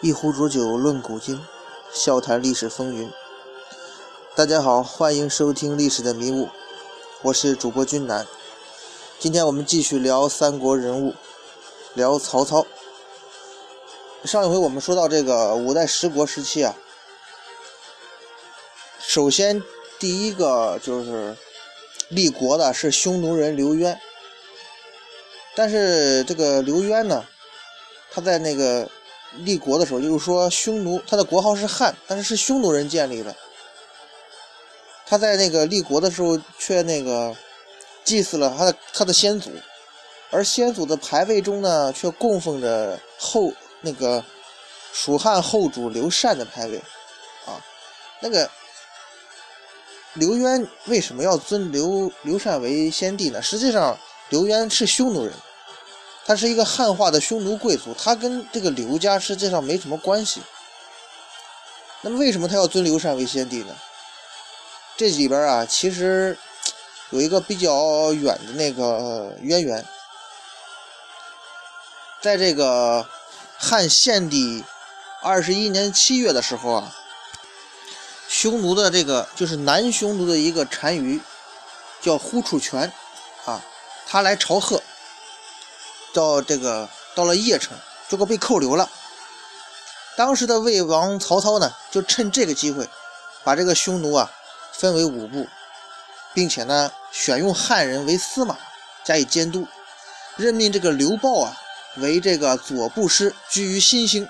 一壶浊酒论古今，笑谈历史风云。大家好，欢迎收听《历史的迷雾》，我是主播君南。今天我们继续聊三国人物，聊曹操。上一回我们说到这个五代十国时期啊，首先第一个就是立国的是匈奴人刘渊，但是这个刘渊呢，他在那个立国的时候，就是说匈奴他的国号是汉，但是是匈奴人建立的。他在那个立国的时候，却那个祭祀了他的他的先祖，而先祖的牌位中呢，却供奉着后那个蜀汉后主刘禅的牌位，啊，那个刘渊为什么要尊刘刘禅为先帝呢？实际上，刘渊是匈奴人，他是一个汉化的匈奴贵族，他跟这个刘家实际上没什么关系。那么，为什么他要尊刘禅为先帝呢？这里边啊，其实有一个比较远的那个渊源，在这个汉献帝二十一年七月的时候啊，匈奴的这个就是南匈奴的一个单于叫呼楚权啊，他来朝贺，到这个到了邺城，结果被扣留了。当时的魏王曹操呢，就趁这个机会把这个匈奴啊。分为五部，并且呢，选用汉人为司马加以监督，任命这个刘豹啊为这个左部师，居于新兴。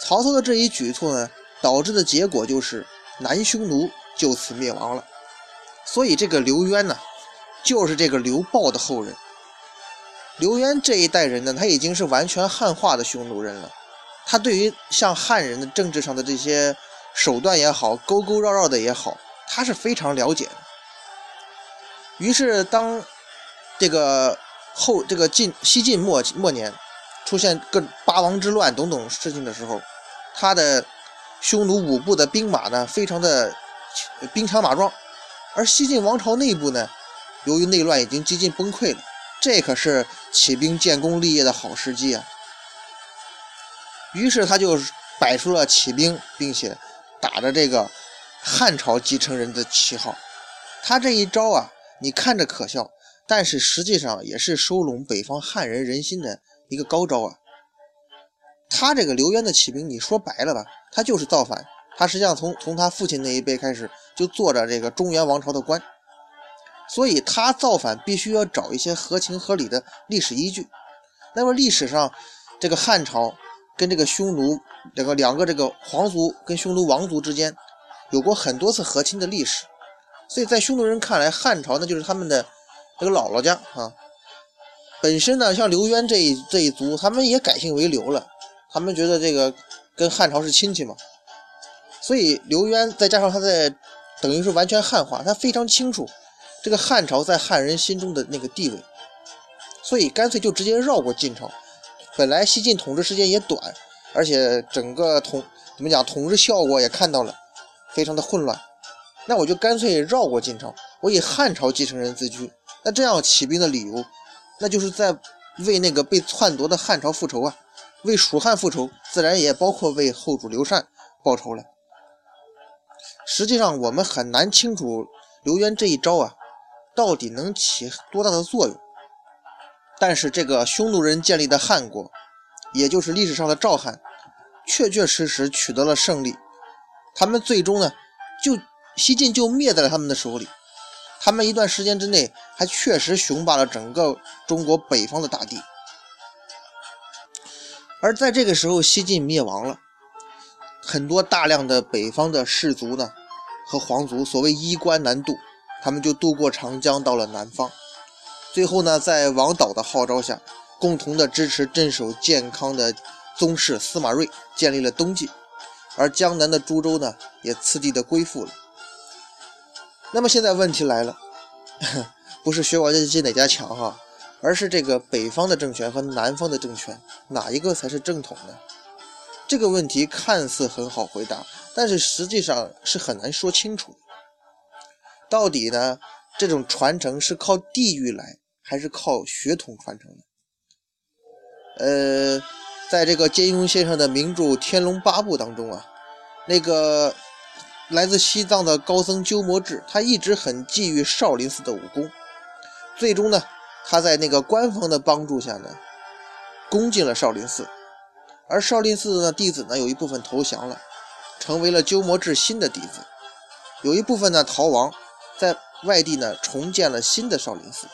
曹操的这一举措呢，导致的结果就是南匈奴就此灭亡了。所以这个刘渊呢，就是这个刘豹的后人。刘渊这一代人呢，他已经是完全汉化的匈奴人了。他对于像汉人的政治上的这些手段也好，勾勾绕绕的也好。他是非常了解的，于是当这个后这个晋西晋末末年出现各八王之乱等等事情的时候，他的匈奴五部的兵马呢，非常的兵强马壮，而西晋王朝内部呢，由于内乱已经几近崩溃了，这可是起兵建功立业的好时机啊！于是他就摆出了起兵，并且打着这个。汉朝继承人的旗号，他这一招啊，你看着可笑，但是实际上也是收拢北方汉人人心的一个高招啊。他这个刘渊的起兵，你说白了吧，他就是造反。他实际上从从他父亲那一辈开始就做着这个中原王朝的官，所以他造反必须要找一些合情合理的历史依据。那么历史上这个汉朝跟这个匈奴这个两个这个皇族跟匈奴王族之间。有过很多次和亲的历史，所以在匈奴人看来，汉朝那就是他们的这个姥姥家啊。本身呢，像刘渊这一这一族，他们也改姓为刘了，他们觉得这个跟汉朝是亲戚嘛。所以刘渊再加上他在等于是完全汉化，他非常清楚这个汉朝在汉人心中的那个地位，所以干脆就直接绕过晋朝。本来西晋统治时间也短，而且整个统怎么讲统治效果也看到了。非常的混乱，那我就干脆绕过晋朝，我以汉朝继承人自居。那这样起兵的理由，那就是在为那个被篡夺的汉朝复仇啊，为蜀汉复仇，自然也包括为后主刘禅报仇了。实际上，我们很难清楚刘渊这一招啊，到底能起多大的作用。但是，这个匈奴人建立的汉国，也就是历史上的赵汉，确确实实取得了胜利。他们最终呢，就西晋就灭在了他们的手里。他们一段时间之内还确实雄霸了整个中国北方的大地。而在这个时候，西晋灭亡了，很多大量的北方的士族呢和皇族，所谓衣冠南渡，他们就渡过长江到了南方。最后呢，在王导的号召下，共同的支持镇守建康的宗室司马睿建立了东晋。而江南的株洲呢，也次第的归附了。那么现在问题来了，不是学王家进哪家强哈，而是这个北方的政权和南方的政权哪一个才是正统呢？这个问题看似很好回答，但是实际上是很难说清楚的。到底呢，这种传承是靠地域来，还是靠血统传承呢？呃。在这个金庸先生的名著《天龙八部》当中啊，那个来自西藏的高僧鸠摩智，他一直很觊觎少林寺的武功。最终呢，他在那个官方的帮助下呢，攻进了少林寺。而少林寺的弟子呢，有一部分投降了，成为了鸠摩智新的弟子；有一部分呢逃亡，在外地呢重建了新的少林寺。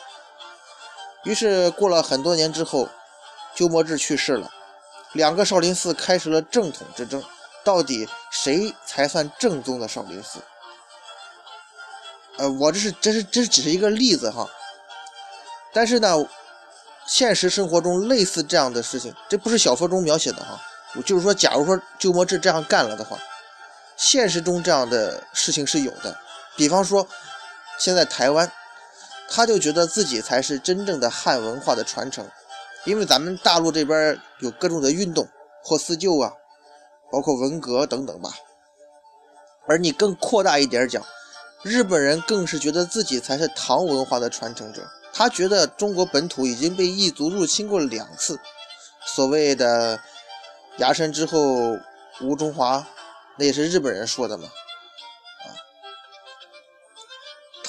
于是过了很多年之后，鸠摩智去世了。两个少林寺开始了正统之争，到底谁才算正宗的少林寺？呃，我这是这是这只是一个例子哈。但是呢，现实生活中类似这样的事情，这不是小说中描写的哈。就是说，假如说鸠摩智这样干了的话，现实中这样的事情是有的。比方说，现在台湾，他就觉得自己才是真正的汉文化的传承。因为咱们大陆这边有各种的运动，破四旧啊，包括文革等等吧。而你更扩大一点讲，日本人更是觉得自己才是唐文化的传承者。他觉得中国本土已经被异族入侵过两次，所谓的崖山之后无中华，那也是日本人说的嘛。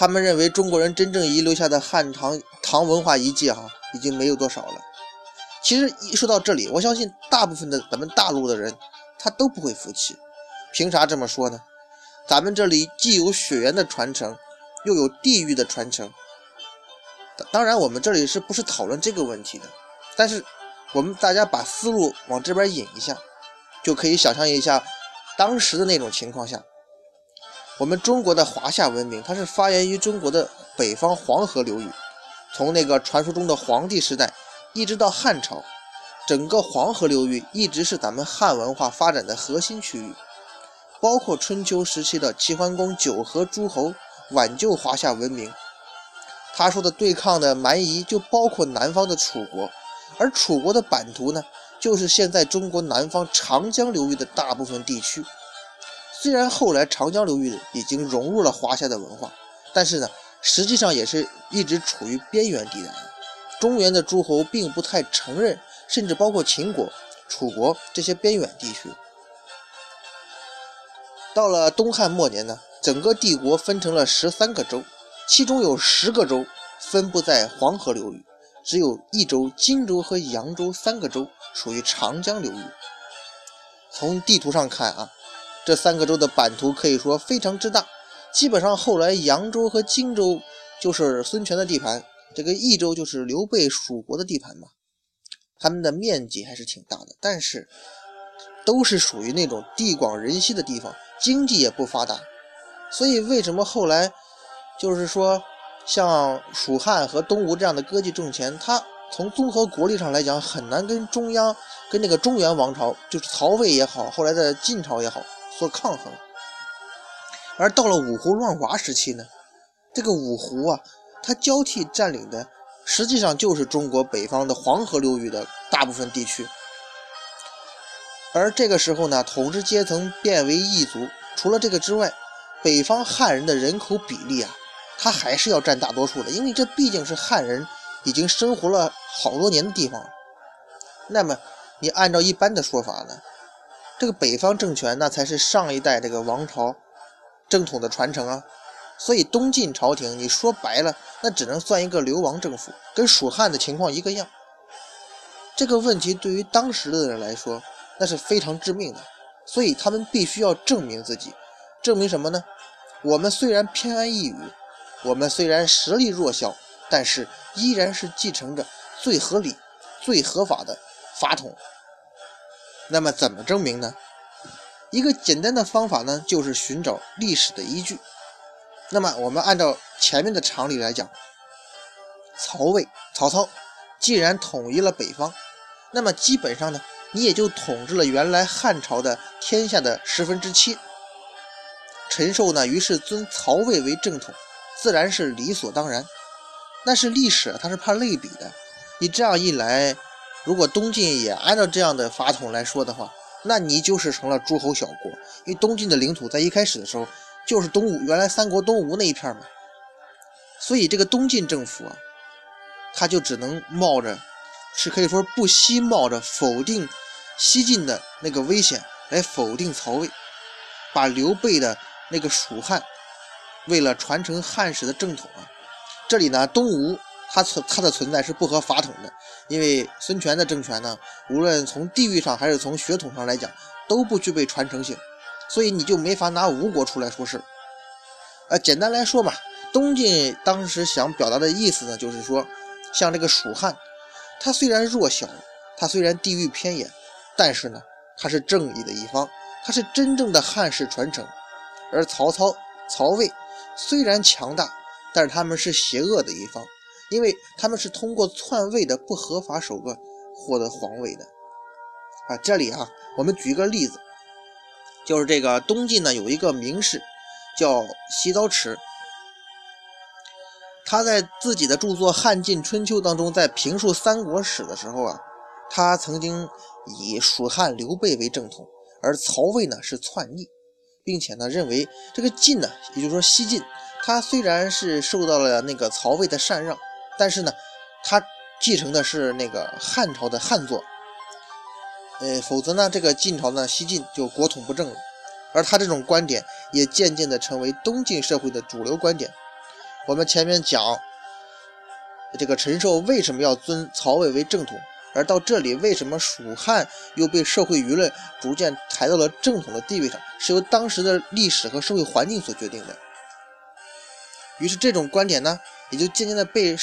他们认为中国人真正遗留下的汉唐唐文化遗迹哈，已经没有多少了。其实一说到这里，我相信大部分的咱们大陆的人，他都不会服气。凭啥这么说呢？咱们这里既有血缘的传承，又有地域的传承。当然，我们这里是不是讨论这个问题的？但是，我们大家把思路往这边引一下，就可以想象一下当时的那种情况下，我们中国的华夏文明，它是发源于中国的北方黄河流域，从那个传说中的黄帝时代。一直到汉朝，整个黄河流域一直是咱们汉文化发展的核心区域，包括春秋时期的齐桓公九合诸侯挽救华夏文明。他说的对抗的蛮夷就包括南方的楚国，而楚国的版图呢，就是现在中国南方长江流域的大部分地区。虽然后来长江流域已经融入了华夏的文化，但是呢，实际上也是一直处于边缘地带。中原的诸侯并不太承认，甚至包括秦国、楚国这些边远地区。到了东汉末年呢，整个帝国分成了十三个州，其中有十个州分布在黄河流域，只有益州、荆州和扬州三个州属于长江流域。从地图上看啊，这三个州的版图可以说非常之大，基本上后来扬州和荆州就是孙权的地盘。这个益州就是刘备蜀国的地盘嘛，他们的面积还是挺大的，但是都是属于那种地广人稀的地方，经济也不发达，所以为什么后来就是说像蜀汉和东吴这样的割据政权，它从综合国力上来讲很难跟中央跟那个中原王朝，就是曹魏也好，后来的晋朝也好所抗衡，而到了五胡乱华时期呢，这个五胡啊。它交替占领的，实际上就是中国北方的黄河流域的大部分地区。而这个时候呢，统治阶层变为异族。除了这个之外，北方汉人的人口比例啊，他还是要占大多数的，因为这毕竟是汉人已经生活了好多年的地方。那么，你按照一般的说法呢，这个北方政权那才是上一代这个王朝正统的传承啊。所以东晋朝廷，你说白了，那只能算一个流亡政府，跟蜀汉的情况一个样。这个问题对于当时的人来说，那是非常致命的。所以他们必须要证明自己，证明什么呢？我们虽然偏安一隅，我们虽然实力弱小，但是依然是继承着最合理、最合法的法统。那么怎么证明呢？一个简单的方法呢，就是寻找历史的依据。那么，我们按照前面的常理来讲，曹魏、曹操既然统一了北方，那么基本上呢，你也就统治了原来汉朝的天下的十分之七。陈寿呢，于是尊曹魏为正统，自然是理所当然。但是历史它是怕类比的，你这样一来，如果东晋也按照这样的法统来说的话，那你就是成了诸侯小国，因为东晋的领土在一开始的时候。就是东吴原来三国东吴那一片嘛，所以这个东晋政府啊，他就只能冒着，是可以说不惜冒着否定西晋的那个危险来否定曹魏，把刘备的那个蜀汉为了传承汉室的正统啊，这里呢东吴它存它的存在是不合法统的，因为孙权的政权呢，无论从地域上还是从血统上来讲都不具备传承性，所以你就没法拿吴国出来说事。呃，简单来说嘛，东晋当时想表达的意思呢，就是说，像这个蜀汉，它虽然弱小，它虽然地域偏远，但是呢，它是正义的一方，它是真正的汉室传承。而曹操、曹魏虽然强大，但是他们是邪恶的一方，因为他们是通过篡位的不合法手段获得皇位的。啊，这里啊，我们举一个例子，就是这个东晋呢有一个名士。叫洗澡池，他在自己的著作《汉晋春秋》当中，在评述三国史的时候啊，他曾经以蜀汉刘备为正统，而曹魏呢是篡逆，并且呢认为这个晋呢，也就是说西晋，他虽然是受到了那个曹魏的禅让，但是呢，他继承的是那个汉朝的汉作，呃，否则呢，这个晋朝呢，西晋就国统不正了。而他这种观点也渐渐地成为东晋社会的主流观点。我们前面讲这个陈寿为什么要尊曹魏为正统，而到这里为什么蜀汉又被社会舆论逐渐抬到了正统的地位上，是由当时的历史和社会环境所决定的。于是这种观点呢，也就渐渐地被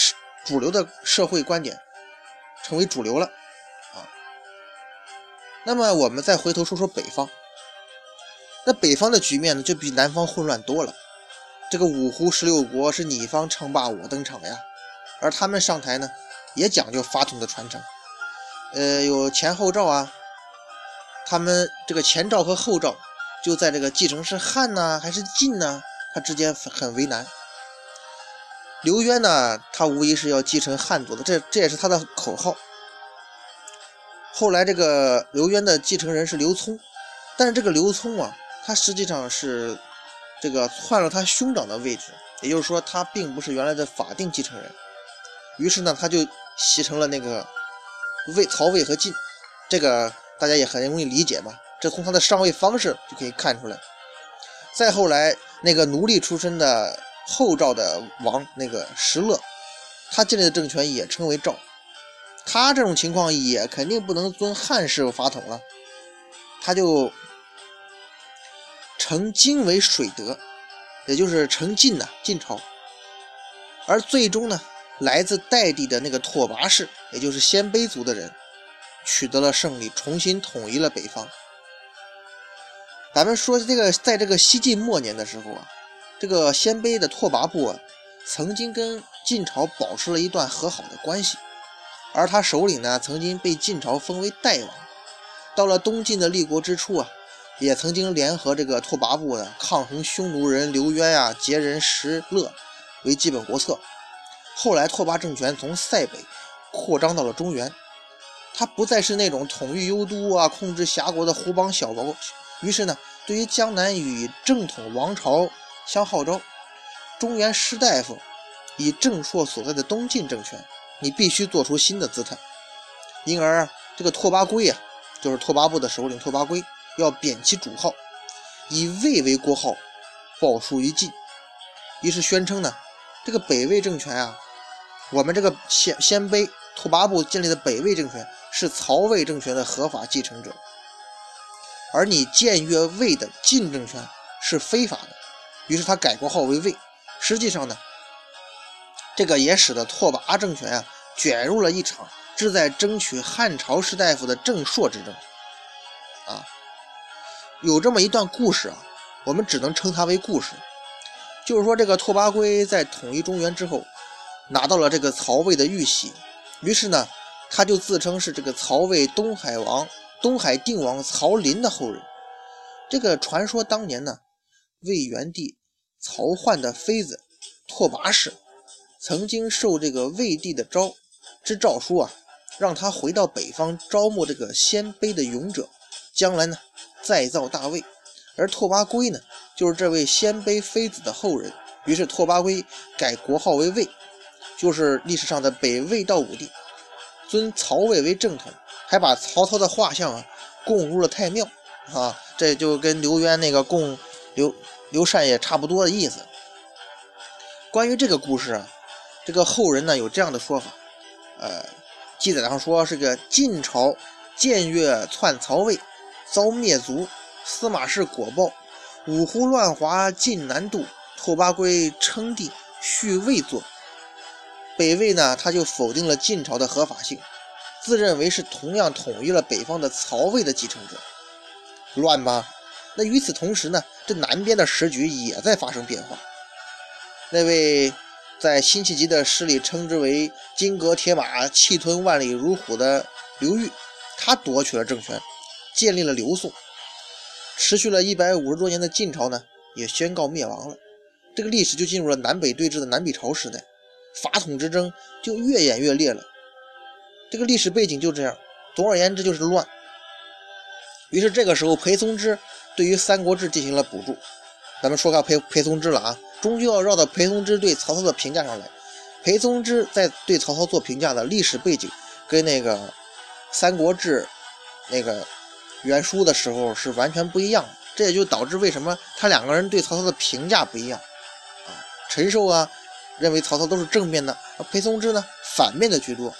主流的社会观点成为主流了啊。那么我们再回头说说北方。那北方的局面呢，就比南方混乱多了。这个五胡十六国是你方称霸我登场呀，而他们上台呢，也讲究法统的传承。呃，有前后赵啊，他们这个前赵和后赵就在这个继承是汉呢还是晋呢，他之间很为难。刘渊呢，他无疑是要继承汉族的，这这也是他的口号。后来这个刘渊的继承人是刘聪，但是这个刘聪啊。他实际上是这个篡了他兄长的位置，也就是说，他并不是原来的法定继承人。于是呢，他就袭成了那个魏曹魏和晋，这个大家也很容易理解嘛。这从他的上位方式就可以看出来。再后来，那个奴隶出身的后赵的王那个石勒，他建立的政权也称为赵，他这种情况也肯定不能尊汉室法统了，他就。成金为水德，也就是成晋呐，晋朝。而最终呢，来自代地的那个拓跋氏，也就是鲜卑族的人，取得了胜利，重新统一了北方。咱们说这个，在这个西晋末年的时候啊，这个鲜卑的拓跋部啊，曾经跟晋朝保持了一段和好的关系，而他首领呢，曾经被晋朝封为代王。到了东晋的立国之初啊。也曾经联合这个拓跋部的抗衡匈奴人刘渊呀、羯人石勒为基本国策。后来拓跋政权从塞北扩张到了中原，他不再是那种统御幽都啊、控制辖国的胡邦小国。于是呢，对于江南与正统王朝相号召，中原士大夫以郑朔所在的东晋政权，你必须做出新的姿态。因而这个拓跋圭啊，就是拓跋部的首领拓跋圭。要贬其主号，以魏为国号，报书于晋。于是宣称呢，这个北魏政权啊，我们这个鲜鲜卑拓跋部建立的北魏政权是曹魏政权的合法继承者，而你僭越魏的晋政权是非法的。于是他改国号为魏。实际上呢，这个也使得拓跋政权啊卷入了一场志在争取汉朝士大夫的正朔之争啊。有这么一段故事啊，我们只能称它为故事。就是说，这个拓跋圭在统一中原之后，拿到了这个曹魏的玉玺，于是呢，他就自称是这个曹魏东海王、东海定王曹林的后人。这个传说当年呢，魏元帝曹奂的妃子拓跋氏，曾经受这个魏帝的诏之诏书啊，让他回到北方招募这个鲜卑的勇者，将来呢。再造大魏，而拓跋圭呢，就是这位鲜卑妃子的后人。于是拓跋圭改国号为魏，就是历史上的北魏道武帝，尊曹魏为正统，还把曹操的画像啊供入了太庙啊，这就跟刘渊那个供刘刘禅也差不多的意思。关于这个故事啊，这个后人呢有这样的说法，呃，记载上说是个晋朝僭越篡曹魏，遭灭族，司马氏果报，五胡乱华晋南渡，拓跋圭称帝，续魏作。北魏呢，他就否定了晋朝的合法性，自认为是同样统一了北方的曹魏的继承者。乱吗？那与此同时呢，这南边的时局也在发生变化。那位在辛弃疾的诗里称之为“金戈铁马，气吞万里如虎”的刘裕，他夺取了政权，建立了刘宋。持续了一百五十多年的晋朝呢，也宣告灭亡了。这个历史就进入了南北对峙的南北朝时代，法统之争就越演越烈了。这个历史背景就这样，总而言之就是乱。于是这个时候，裴松之对于《三国志》进行了补注。咱们说下裴裴松之了啊。终究要绕到裴松之对曹操的评价上来。裴松之在对曹操做评价的历史背景，跟那个《三国志》那个原书的时候是完全不一样的。这也就导致为什么他两个人对曹操的评价不一样啊？陈寿啊，认为曹操都是正面的，而裴松之呢，反面的居多。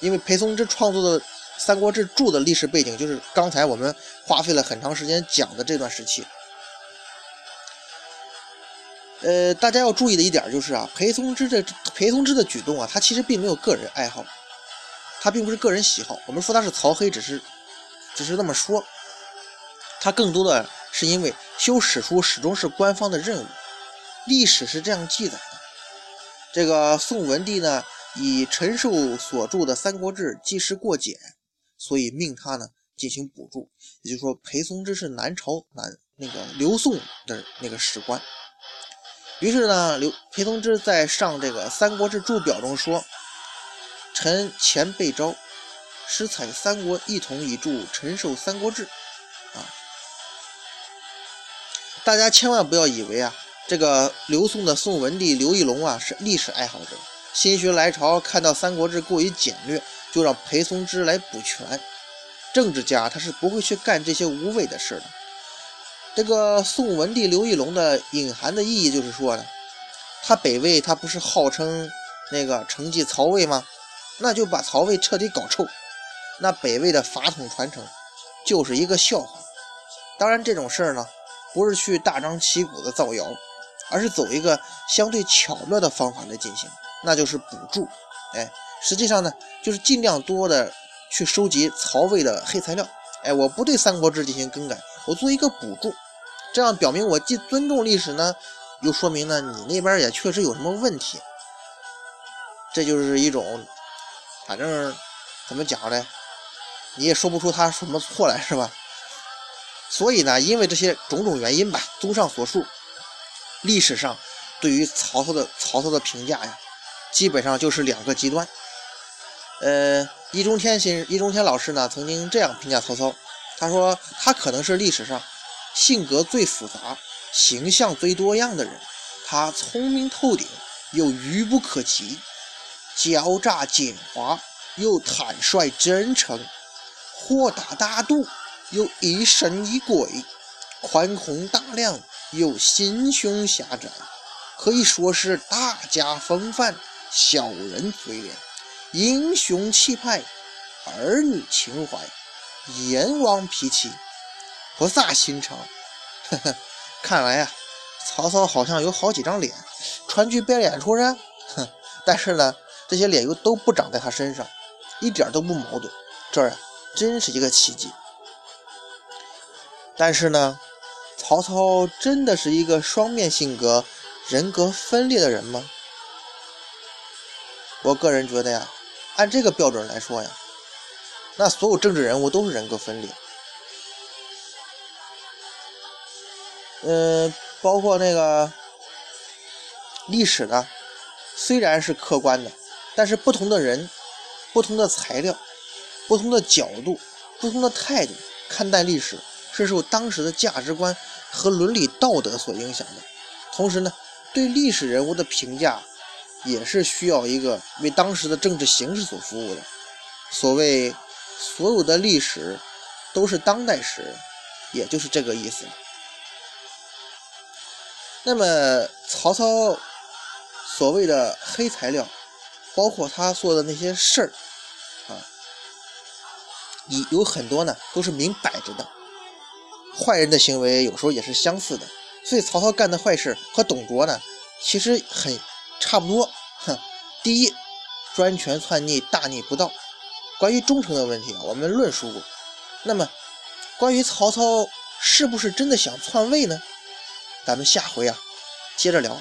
因为裴松之创作的《三国志》注的历史背景，就是刚才我们花费了很长时间讲的这段时期。呃，大家要注意的一点就是啊，裴松之这裴松之的举动啊，他其实并没有个人爱好，他并不是个人喜好。我们说他是曹黑，只是只是那么说，他更多的是因为修史书始终是官方的任务，历史是这样记载的。这个宋文帝呢，以陈寿所著的《三国志》记事过简，所以命他呢进行补助。也就是说，裴松之是南朝南那个刘宋的那个史官。于是呢，刘裴松之在上这个《三国志注表》中说：“臣前被召，实采三国一统以著陈寿《三国志》。”啊，大家千万不要以为啊，这个刘宋的宋文帝刘义隆啊是历史爱好者，心血来潮看到《三国志》过于简略，就让裴松之来补全。政治家他是不会去干这些无谓的事的。这个宋文帝刘义隆的隐含的意义就是说呢，他北魏他不是号称那个承继曹魏吗？那就把曹魏彻底搞臭，那北魏的法统传承就是一个笑话。当然这种事儿呢，不是去大张旗鼓的造谣，而是走一个相对巧妙的方法来进行，那就是补助。哎，实际上呢，就是尽量多的去收集曹魏的黑材料。哎，我不对《三国志》进行更改，我做一个补助。这样表明我既尊重历史呢，又说明呢你那边也确实有什么问题。这就是一种，反正怎么讲呢，你也说不出他什么错来，是吧？所以呢，因为这些种种原因吧，综上所述，历史上对于曹操的曹操的评价呀，基本上就是两个极端。呃，易中天先易中天老师呢曾经这样评价曹操，他说他可能是历史上。性格最复杂、形象最多样的人，他聪明透顶又愚不可及，狡诈狡猾又坦率真诚，豁达大度又疑神疑鬼，宽宏大量又心胸狭窄，可以说是大家风范，小人嘴脸，英雄气派，儿女情怀，阎王脾气。菩萨心肠，呵呵，看来呀，曹操好像有好几张脸，川剧变脸出身，哼，但是呢，这些脸又都不长在他身上，一点都不矛盾，这啊，真是一个奇迹。但是呢，曹操真的是一个双面性格、人格分裂的人吗？我个人觉得呀，按这个标准来说呀，那所有政治人物都是人格分裂。嗯，包括那个历史呢，虽然是客观的，但是不同的人、不同的材料、不同的角度、不同的态度看待历史，是受当时的价值观和伦理道德所影响的。同时呢，对历史人物的评价也是需要一个为当时的政治形势所服务的。所谓所有的历史都是当代史，也就是这个意思。那么曹操所谓的黑材料，包括他做的那些事儿啊，有有很多呢都是明摆着的。坏人的行为有时候也是相似的，所以曹操干的坏事和董卓呢其实很差不多。哼，第一，专权篡逆，大逆不道。关于忠诚的问题啊，我们论述过。那么，关于曹操是不是真的想篡位呢？咱们下回啊，接着聊。